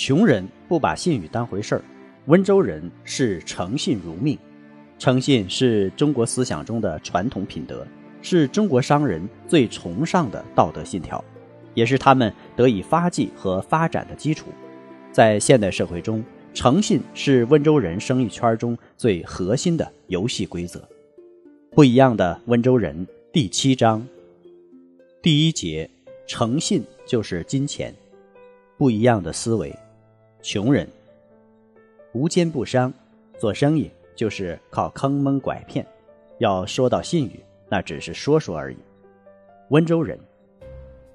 穷人不把信誉当回事儿，温州人视诚信如命。诚信是中国思想中的传统品德，是中国商人最崇尚的道德信条，也是他们得以发迹和发展的基础。在现代社会中，诚信是温州人生意圈中最核心的游戏规则。不一样的温州人第七章第一节：诚信就是金钱。不一样的思维。穷人无奸不商，做生意就是靠坑蒙拐骗。要说到信誉，那只是说说而已。温州人，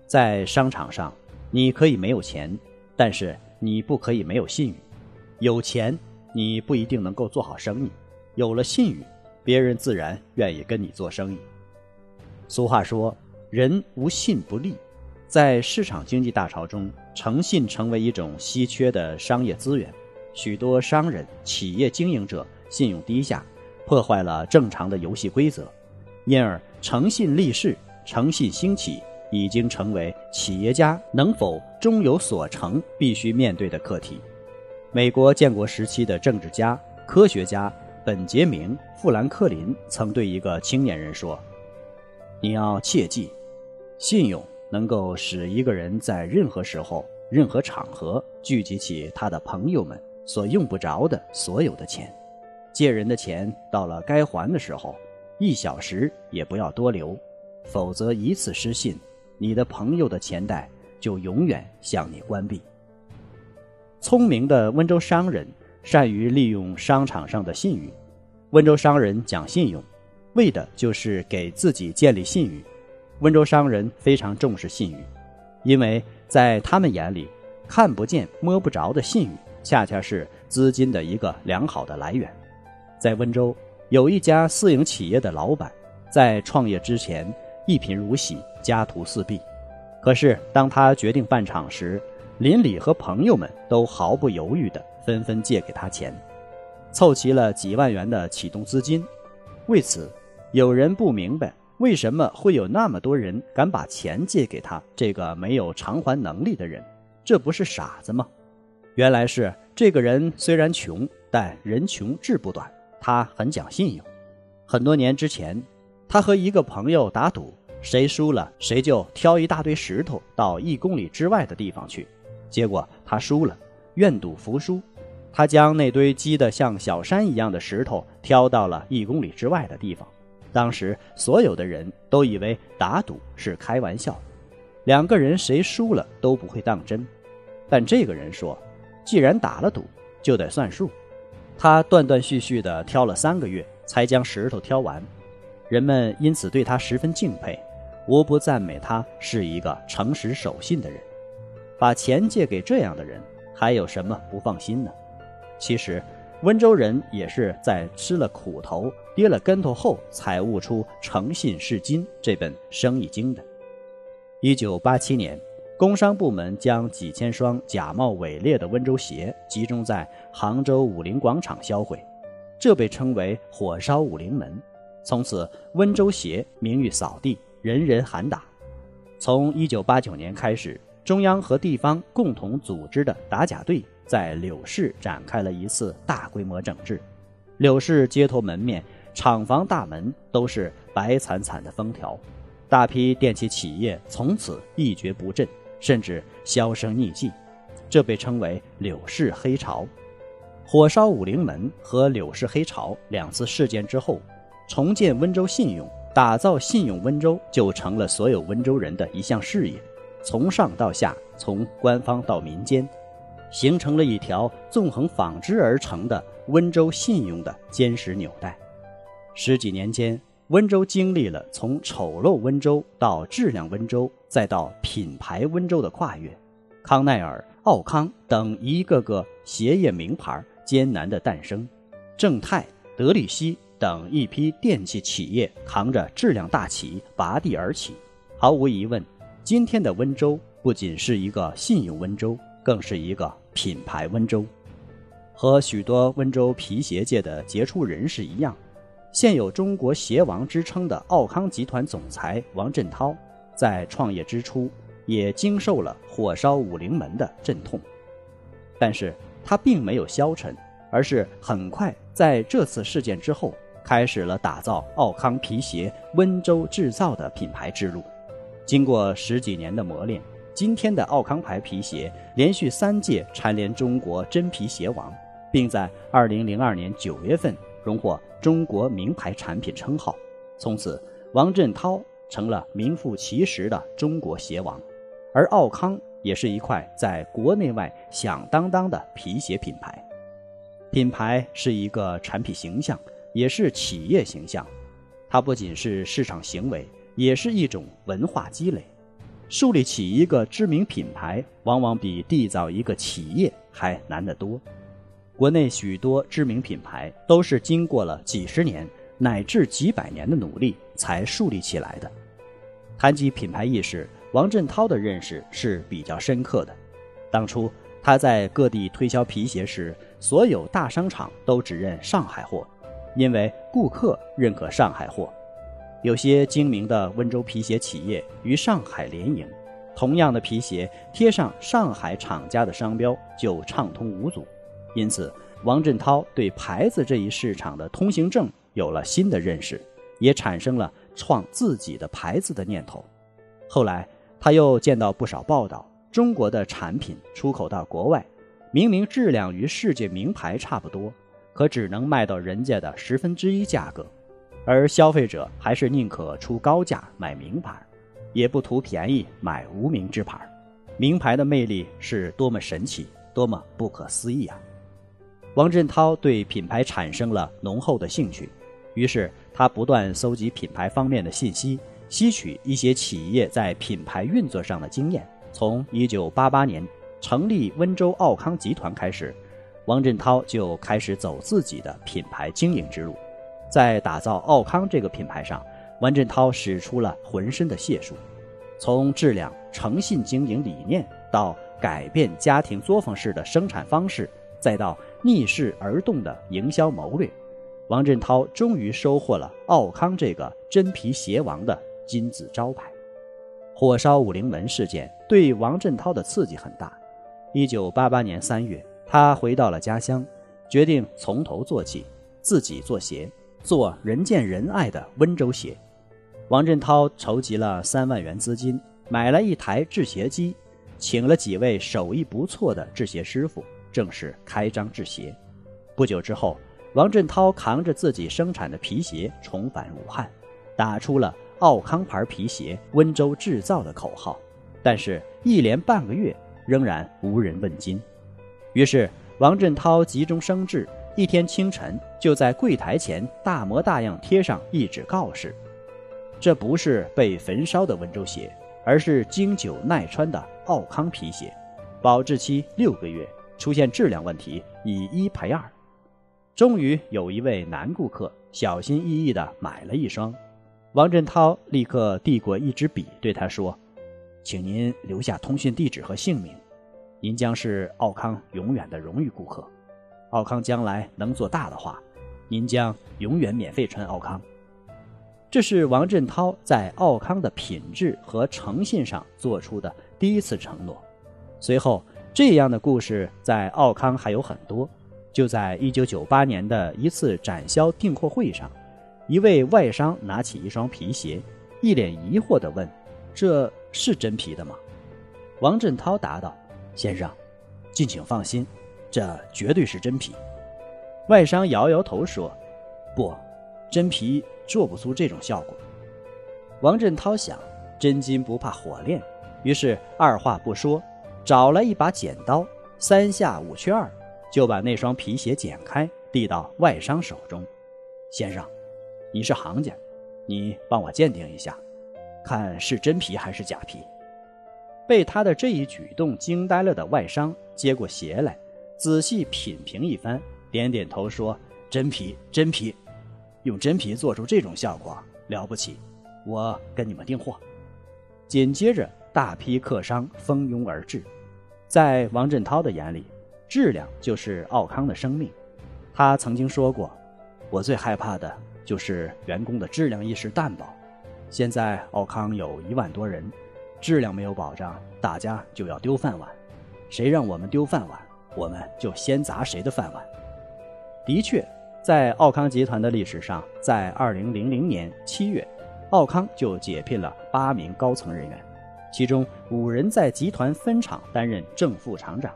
在商场上，你可以没有钱，但是你不可以没有信誉。有钱，你不一定能够做好生意；有了信誉，别人自然愿意跟你做生意。俗话说：“人无信不立。”在市场经济大潮中，诚信成为一种稀缺的商业资源。许多商人、企业经营者信用低下，破坏了正常的游戏规则，因而诚信立世、诚信兴起，已经成为企业家能否终有所成必须面对的课题。美国建国时期的政治家、科学家本杰明·富兰克林曾对一个青年人说：“你要切记，信用。”能够使一个人在任何时候、任何场合聚集起他的朋友们所用不着的所有的钱。借人的钱到了该还的时候，一小时也不要多留，否则一次失信，你的朋友的钱袋就永远向你关闭。聪明的温州商人善于利用商场上的信誉。温州商人讲信用，为的就是给自己建立信誉。温州商人非常重视信誉，因为在他们眼里，看不见摸不着的信誉，恰恰是资金的一个良好的来源。在温州，有一家私营企业的老板，在创业之前一贫如洗，家徒四壁。可是当他决定办厂时，邻里和朋友们都毫不犹豫地纷纷借给他钱，凑齐了几万元的启动资金。为此，有人不明白。为什么会有那么多人敢把钱借给他这个没有偿还能力的人？这不是傻子吗？原来是这个人虽然穷，但人穷志不短，他很讲信用。很多年之前，他和一个朋友打赌，谁输了谁就挑一大堆石头到一公里之外的地方去。结果他输了，愿赌服输，他将那堆积得像小山一样的石头挑到了一公里之外的地方。当时所有的人都以为打赌是开玩笑，两个人谁输了都不会当真。但这个人说，既然打了赌，就得算数。他断断续续地挑了三个月，才将石头挑完。人们因此对他十分敬佩，无不赞美他是一个诚实守信的人。把钱借给这样的人，还有什么不放心呢？其实。温州人也是在吃了苦头、跌了跟头后，才悟出“诚信是金”这本生意经的。一九八七年，工商部门将几千双假冒伪劣的温州鞋集中在杭州武林广场销毁，这被称为“火烧武林门”。从此，温州鞋名誉扫地，人人喊打。从一九八九年开始，中央和地方共同组织的打假队。在柳市展开了一次大规模整治，柳市街头门面、厂房大门都是白惨惨的封条，大批电器企业从此一蹶不振，甚至销声匿迹，这被称为“柳氏黑潮”。火烧武陵门和柳氏黑潮两次事件之后，重建温州信用、打造信用温州就成了所有温州人的一项事业，从上到下，从官方到民间。形成了一条纵横纺织而成的温州信用的坚实纽带。十几年间，温州经历了从丑陋温州到质量温州，再到品牌温州的跨越。康奈尔、奥康等一个个鞋业名牌艰难的诞生，正泰、德力西等一批电器企业扛着质量大旗拔地而起。毫无疑问，今天的温州不仅是一个信用温州，更是一个品牌温州。和许多温州皮鞋界的杰出人士一样，现有“中国鞋王”之称的奥康集团总裁王振涛，在创业之初。也经受了火烧武陵门的阵痛，但是他并没有消沉，而是很快在这次事件之后，开始了打造奥康皮鞋温州制造的品牌之路。经过十几年的磨练，今天的奥康牌皮鞋连续三届蝉联中国真皮鞋王，并在2002年9月份荣获中国名牌产品称号。从此，王振涛成了名副其实的中国鞋王。而奥康也是一块在国内外响当当的皮鞋品牌。品牌是一个产品形象，也是企业形象。它不仅是市场行为，也是一种文化积累。树立起一个知名品牌，往往比缔造一个企业还难得多。国内许多知名品牌都是经过了几十年乃至几百年的努力才树立起来的。谈及品牌意识。王振涛的认识是比较深刻的。当初他在各地推销皮鞋时，所有大商场都只认上海货，因为顾客认可上海货。有些精明的温州皮鞋企业与上海联营，同样的皮鞋贴上上海厂家的商标就畅通无阻。因此，王振涛对牌子这一市场的通行证有了新的认识，也产生了创自己的牌子的念头。后来。他又见到不少报道，中国的产品出口到国外，明明质量与世界名牌差不多，可只能卖到人家的十分之一价格，而消费者还是宁可出高价买名牌，也不图便宜买无名之牌。名牌的魅力是多么神奇，多么不可思议啊！王振涛对品牌产生了浓厚的兴趣，于是他不断搜集品牌方面的信息。吸取一些企业在品牌运作上的经验。从1988年成立温州奥康集团开始，王振涛就开始走自己的品牌经营之路。在打造奥康这个品牌上，王振涛使出了浑身的解数。从质量、诚信经营理念，到改变家庭作坊式的生产方式，再到逆势而动的营销谋略，王振涛终于收获了奥康这个真皮鞋王的。金字招牌，火烧武陵门事件对王振涛的刺激很大。一九八八年三月，他回到了家乡，决定从头做起，自己做鞋，做人见人爱的温州鞋。王振涛筹集了三万元资金，买了一台制鞋机，请了几位手艺不错的制鞋师傅，正式开张制鞋。不久之后，王振涛扛着自己生产的皮鞋重返武汉，打出了。奥康牌皮鞋，温州制造的口号，但是，一连半个月仍然无人问津。于是，王振涛急中生智，一天清晨就在柜台前大模大样贴上一纸告示：这不是被焚烧的温州鞋，而是经久耐穿的奥康皮鞋，保质期六个月，出现质量问题以一赔二。终于有一位男顾客小心翼翼地买了一双。王振涛立刻递过一支笔，对他说：“请您留下通讯地址和姓名，您将是奥康永远的荣誉顾客。奥康将来能做大的话，您将永远免费穿奥康。”这是王振涛在奥康的品质和诚信上做出的第一次承诺。随后，这样的故事在奥康还有很多。就在1998年的一次展销订货会上。一位外商拿起一双皮鞋，一脸疑惑地问：“这是真皮的吗？”王振涛答道：“先生，敬请放心，这绝对是真皮。”外商摇摇头说：“不，真皮做不出这种效果。”王振涛想：“真金不怕火炼。”于是二话不说，找来一把剪刀，三下五去二，就把那双皮鞋剪开，递到外商手中：“先生。”你是行家，你帮我鉴定一下，看是真皮还是假皮。”被他的这一举动惊呆了的外商接过鞋来，仔细品评一番，点点头说：“真皮，真皮，用真皮做出这种效果，了不起！我跟你们订货。”紧接着，大批客商蜂拥而至。在王振涛的眼里，质量就是奥康的生命。他曾经说过：“我最害怕的就是员工的质量意识淡薄。”现在奥康有一万多人。质量没有保障，大家就要丢饭碗。谁让我们丢饭碗，我们就先砸谁的饭碗。的确，在奥康集团的历史上，在二零零零年七月，奥康就解聘了八名高层人员，其中五人在集团分厂担任正副厂长，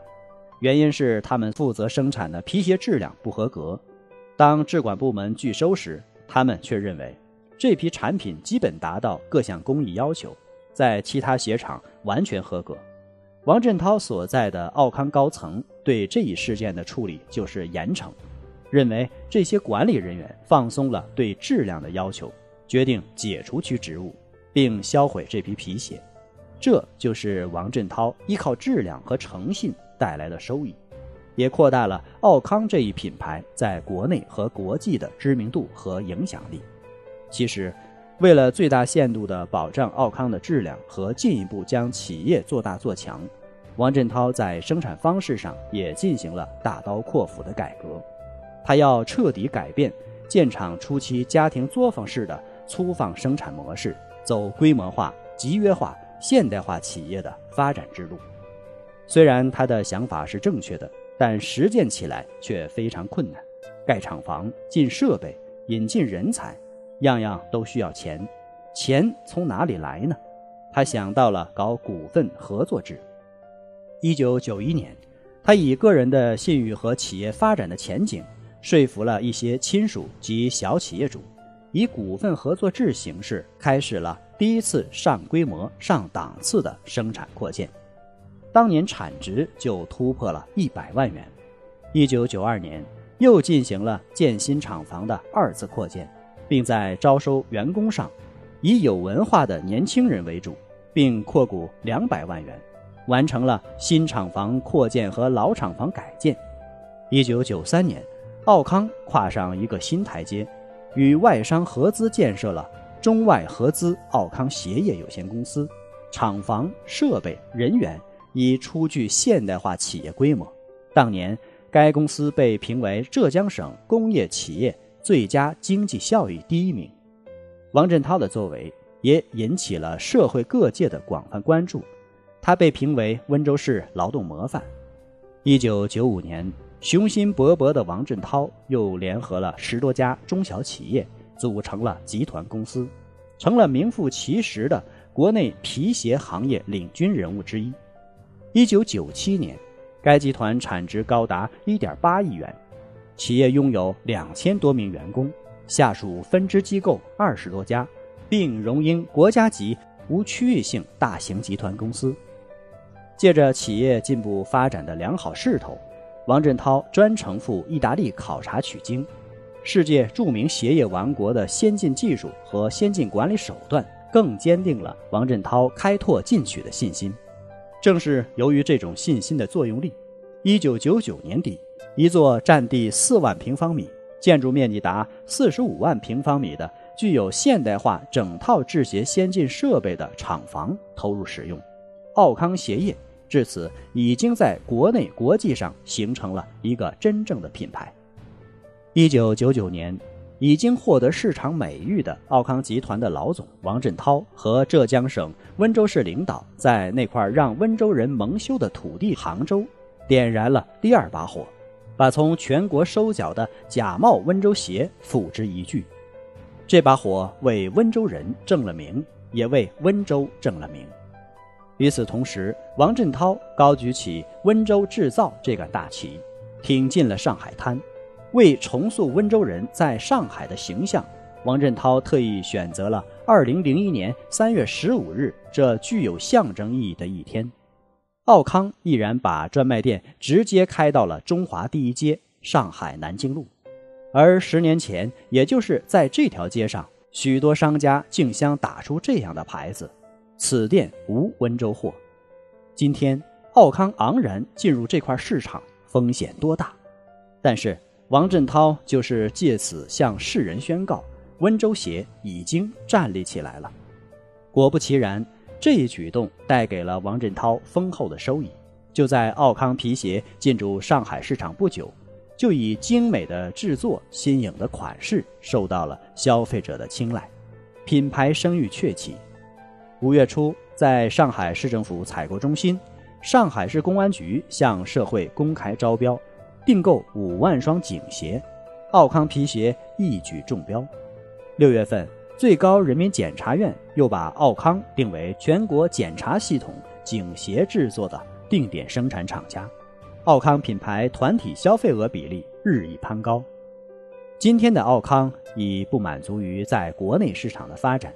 原因是他们负责生产的皮鞋质量不合格。当质管部门拒收时，他们却认为这批产品基本达到各项工艺要求。在其他鞋厂完全合格。王振涛所在的奥康高层对这一事件的处理就是严惩，认为这些管理人员放松了对质量的要求，决定解除其职务，并销毁这批皮鞋。这就是王振涛依靠质量和诚信带来的收益，也扩大了奥康这一品牌在国内和国际的知名度和影响力。其实。为了最大限度地保障奥康的质量和进一步将企业做大做强，王振涛在生产方式上也进行了大刀阔斧的改革。他要彻底改变建厂初期家庭作坊式的粗放生产模式，走规模化、集约化、现代化企业的发展之路。虽然他的想法是正确的，但实践起来却非常困难。盖厂房、进设备、引进人才。样样都需要钱，钱从哪里来呢？他想到了搞股份合作制。一九九一年，他以个人的信誉和企业发展的前景，说服了一些亲属及小企业主，以股份合作制形式开始了第一次上规模、上档次的生产扩建。当年产值就突破了一百万元。一九九二年，又进行了建新厂房的二次扩建。并在招收员工上，以有文化的年轻人为主，并扩股两百万元，完成了新厂房扩建和老厂房改建。一九九三年，奥康跨上一个新台阶，与外商合资建设了中外合资奥康鞋业有限公司，厂房、设备、人员已初具现代化企业规模。当年，该公司被评为浙江省工业企业。最佳经济效益第一名，王振涛的作为也引起了社会各界的广泛关注，他被评为温州市劳动模范。一九九五年，雄心勃勃的王振涛又联合了十多家中小企业，组成了集团公司，成了名副其实的国内皮鞋行业领军人物之一。一九九七年，该集团产值高达一点八亿元。企业拥有两千多名员工，下属分支机构二十多家，并荣膺国家级无区域性大型集团公司。借着企业进步发展的良好势头，王振涛专程赴意大利考察取经。世界著名鞋业王国的先进技术和先进管理手段，更坚定了王振涛开拓进取的信心。正是由于这种信心的作用力，一九九九年底。一座占地四万平方米、建筑面积达四十五万平方米的、具有现代化整套制鞋先进设备的厂房投入使用，奥康鞋业至此已经在国内、国际上形成了一个真正的品牌。一九九九年，已经获得市场美誉的奥康集团的老总王振涛和浙江省温州市领导，在那块让温州人蒙羞的土地——杭州，点燃了第二把火。把从全国收缴的假冒温州鞋付之一炬，这把火为温州人正了名，也为温州正了名。与此同时，王振涛高举起“温州制造”这杆大旗，挺进了上海滩。为重塑温州人在上海的形象，王振涛特意选择了2001年3月15日这具有象征意义的一天。奥康毅然把专卖店直接开到了中华第一街上海南京路，而十年前，也就是在这条街上，许多商家竞相打出这样的牌子：“此店无温州货。”今天，奥康昂然进入这块市场，风险多大？但是王振涛就是借此向世人宣告：温州鞋已经站立起来了。果不其然，这一举动带给了王振涛丰厚的收益。就在奥康皮鞋进入上海市场不久。就以精美的制作、新颖的款式受到了消费者的青睐，品牌声誉鹊起。五月初，在上海市政府采购中心，上海市公安局向社会公开招标，订购五万双警鞋，奥康皮鞋一举中标。六月份，最高人民检察院又把奥康定为全国检察系统警鞋制作的定点生产厂家。奥康品牌团体消费额比例日益攀高。今天的奥康已不满足于在国内市场的发展，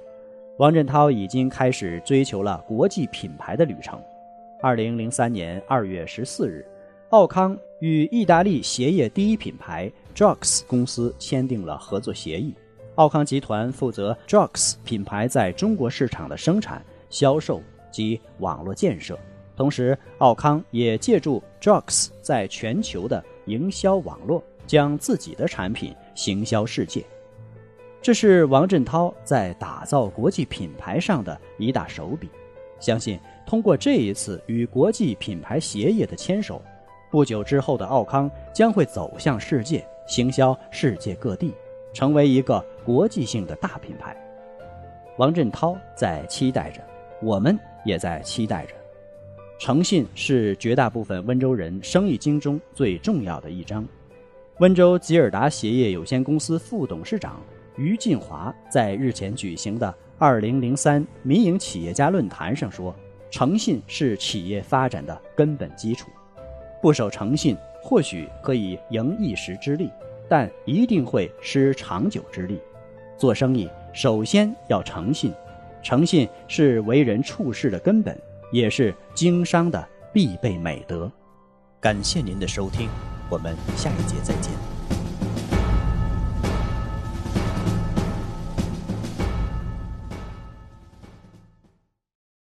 王振涛已经开始追求了国际品牌的旅程。二零零三年二月十四日，奥康与意大利鞋业第一品牌 Jux 公司签订了合作协议。奥康集团负责 Jux 品牌在中国市场的生产、销售及网络建设。同时，奥康也借助 Jux 在全球的营销网络，将自己的产品行销世界。这是王振涛在打造国际品牌上的一大手笔。相信通过这一次与国际品牌鞋业的牵手，不久之后的奥康将会走向世界，行销世界各地，成为一个国际性的大品牌。王振涛在期待着，我们也在期待着。诚信是绝大部分温州人生意经中最重要的一章。温州吉尔达鞋业有限公司副董事长于进华在日前举行的2003民营企业家论坛上说：“诚信是企业发展的根本基础。不守诚信，或许可以赢一时之利，但一定会失长久之利。做生意首先要诚信，诚信是为人处事的根本。”也是经商的必备美德。感谢您的收听，我们下一节再见。